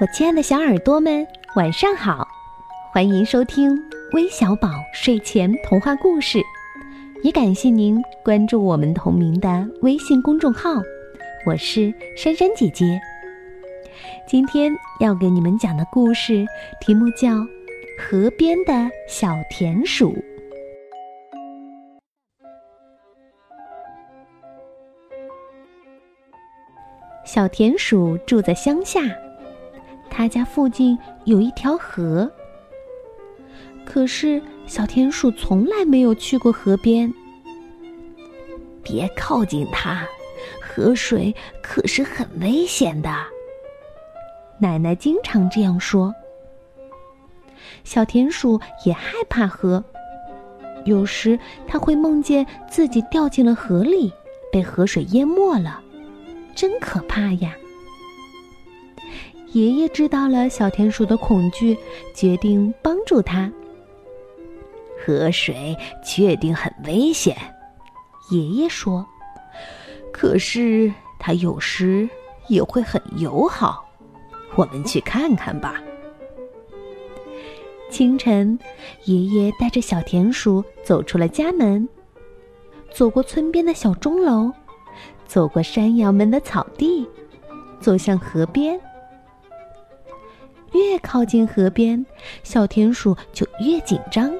我亲爱的小耳朵们，晚上好！欢迎收听微小宝睡前童话故事，也感谢您关注我们同名的微信公众号。我是珊珊姐姐。今天要给你们讲的故事题目叫《河边的小田鼠》。小田鼠住在乡下。他家附近有一条河，可是小田鼠从来没有去过河边。别靠近它，河水可是很危险的。奶奶经常这样说。小田鼠也害怕河，有时它会梦见自己掉进了河里，被河水淹没了，真可怕呀！爷爷知道了小田鼠的恐惧，决定帮助它。河水确定很危险，爷爷说。可是它有时也会很友好，我们去看看吧。清晨，爷爷带着小田鼠走出了家门，走过村边的小钟楼，走过山羊们的草地，走向河边。越靠近河边，小田鼠就越紧张。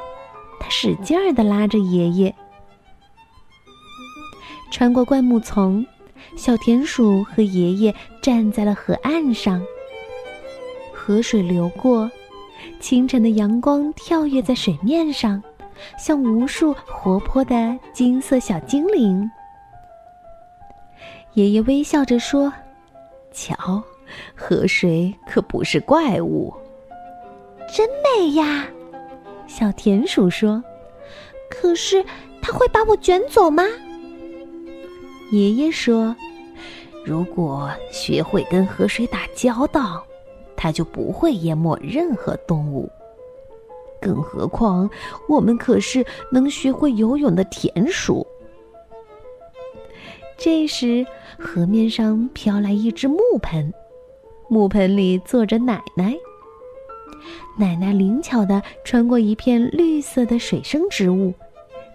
它使劲儿地拉着爷爷。穿过灌木丛，小田鼠和爷爷站在了河岸上。河水流过，清晨的阳光跳跃在水面上，像无数活泼的金色小精灵。爷爷微笑着说：“瞧。”河水可不是怪物，真美呀！小田鼠说：“可是它会把我卷走吗？”爷爷说：“如果学会跟河水打交道，它就不会淹没任何动物。更何况，我们可是能学会游泳的田鼠。”这时，河面上飘来一只木盆。木盆里坐着奶奶。奶奶灵巧地穿过一片绿色的水生植物，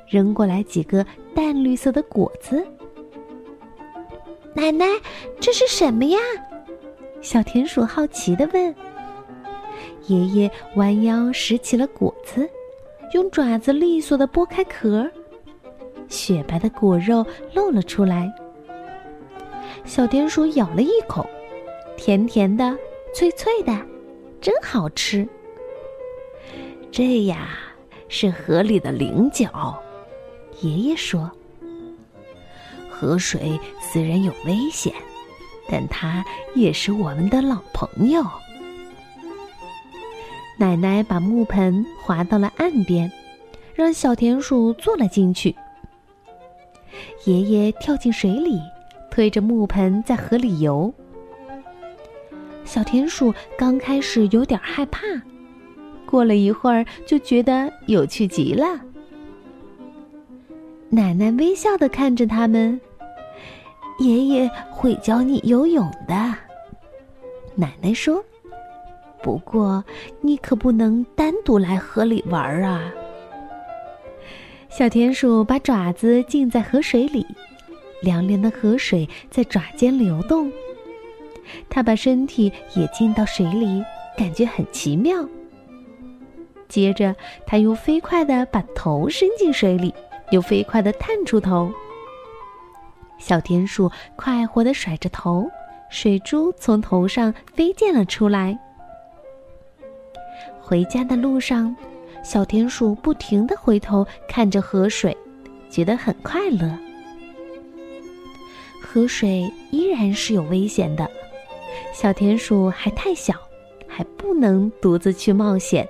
扔过来几个淡绿色的果子。奶奶，这是什么呀？小田鼠好奇地问。爷爷弯腰拾起了果子，用爪子利索地剥开壳，雪白的果肉露了出来。小田鼠咬了一口。甜甜的，脆脆的，真好吃。这呀，是河里的菱角。爷爷说：“河水虽然有危险，但它也是我们的老朋友。”奶奶把木盆划到了岸边，让小田鼠坐了进去。爷爷跳进水里，推着木盆在河里游。小田鼠刚开始有点害怕，过了一会儿就觉得有趣极了。奶奶微笑的看着他们，爷爷会教你游泳的。奶奶说：“不过你可不能单独来河里玩啊。”小田鼠把爪子浸在河水里，凉凉的河水在爪尖流动。他把身体也浸到水里，感觉很奇妙。接着，他又飞快地把头伸进水里，又飞快地探出头。小田鼠快活地甩着头，水珠从头上飞溅了出来。回家的路上，小田鼠不停地回头看着河水，觉得很快乐。河水依然是有危险的。小田鼠还太小，还不能独自去冒险，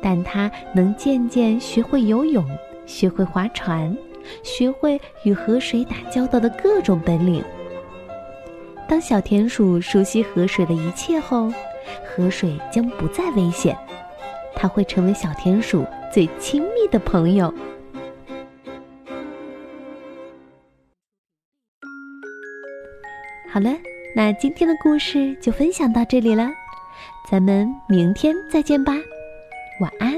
但它能渐渐学会游泳，学会划船，学会与河水打交道的各种本领。当小田鼠熟悉河水的一切后，河水将不再危险，它会成为小田鼠最亲密的朋友。好了。那今天的故事就分享到这里了，咱们明天再见吧，晚安。